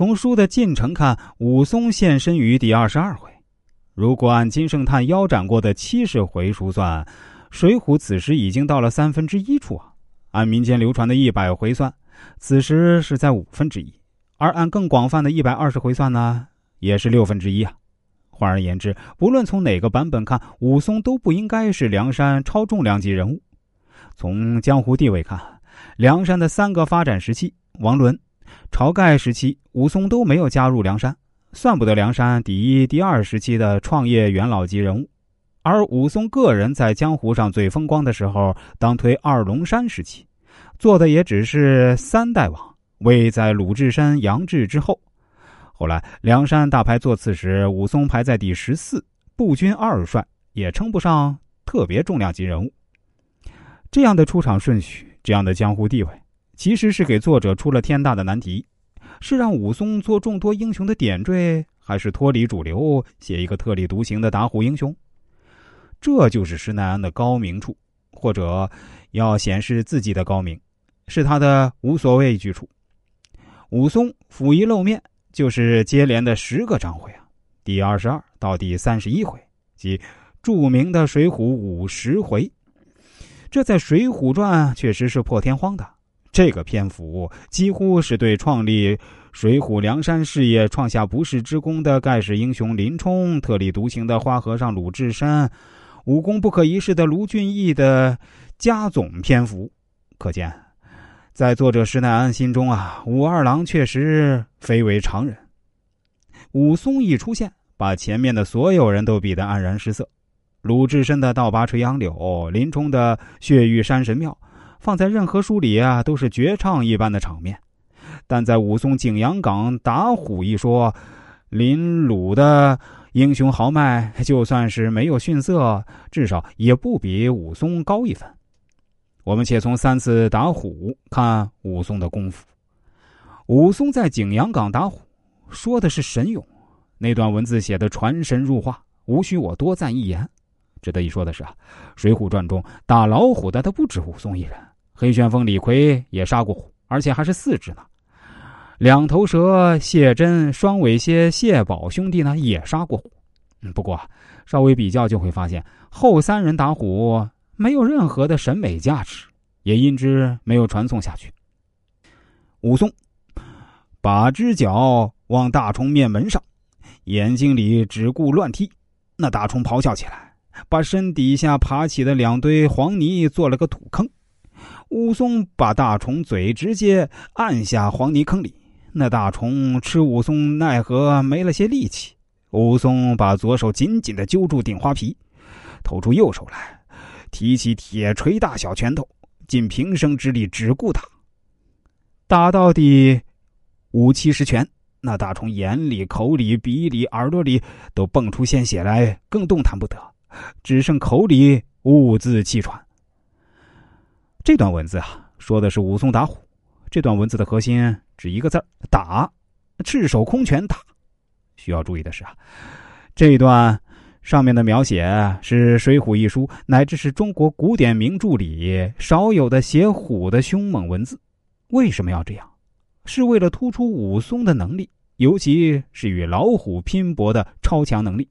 从书的进程看，武松现身于第二十二回。如果按金圣叹腰斩过的七十回书算，《水浒》此时已经到了三分之一处啊。按民间流传的一百回算，此时是在五分之一；而按更广泛的一百二十回算呢，也是六分之一啊。换而言之，不论从哪个版本看，武松都不应该是梁山超重量级人物。从江湖地位看，梁山的三个发展时期——王伦、晁盖时期，武松都没有加入梁山，算不得梁山第一、第二时期的创业元老级人物。而武松个人在江湖上最风光的时候，当推二龙山时期，做的也只是三代王，位在鲁智深、杨志之后。后来梁山大牌座次时，武松排在第十四，步军二帅，也称不上特别重量级人物。这样的出场顺序，这样的江湖地位，其实是给作者出了天大的难题：是让武松做众多英雄的点缀，还是脱离主流，写一个特立独行的打虎英雄？这就是施耐庵的高明处，或者要显示自己的高明，是他的无所畏惧处。武松甫一露面，就是接连的十个章回啊，第二十二到第三十一回，即著名的《水浒》五十回。这在《水浒传》确实是破天荒的。这个篇幅几乎是对创立水浒梁山事业、创下不世之功的盖世英雄林冲、特立独行的花和尚鲁智深。武功不可一世的卢俊义的加总篇幅，可见，在作者施耐庵心中啊，武二郎确实非为常人。武松一出现，把前面的所有人都比得黯然失色。鲁智深的倒拔垂杨柳，林冲的血玉山神庙，放在任何书里啊，都是绝唱一般的场面。但在武松景阳冈打虎一说，林鲁的。英雄豪迈，就算是没有逊色，至少也不比武松高一分。我们且从三次打虎看武松的功夫。武松在景阳冈打虎，说的是神勇，那段文字写的传神入化，无需我多赞一言。值得一说的是啊，《水浒传》中打老虎的他不止武松一人，黑旋风李逵也杀过虎，而且还是四只呢。两头蛇谢真、双尾蝎谢宝兄弟呢也杀过虎，不过稍微比较就会发现后三人打虎没有任何的审美价值，也因之没有传送下去。武松把只脚往大虫面门上，眼睛里只顾乱踢，那大虫咆哮起来，把身底下爬起的两堆黄泥做了个土坑。武松把大虫嘴直接按下黄泥坑里。那大虫吃武松奈何没了些力气，武松把左手紧紧的揪住顶花皮，投出右手来，提起铁锤大小拳头，尽平生之力只顾打。打到底五七十拳，那大虫眼里、口里、鼻里、耳朵里都蹦出鲜血来，更动弹不得，只剩口里兀自气喘。这段文字啊，说的是武松打虎。这段文字的核心只一个字打，赤手空拳打。需要注意的是啊，这一段上面的描写是《水浒》一书乃至是中国古典名著里少有的写虎的凶猛文字。为什么要这样？是为了突出武松的能力，尤其是与老虎拼搏的超强能力。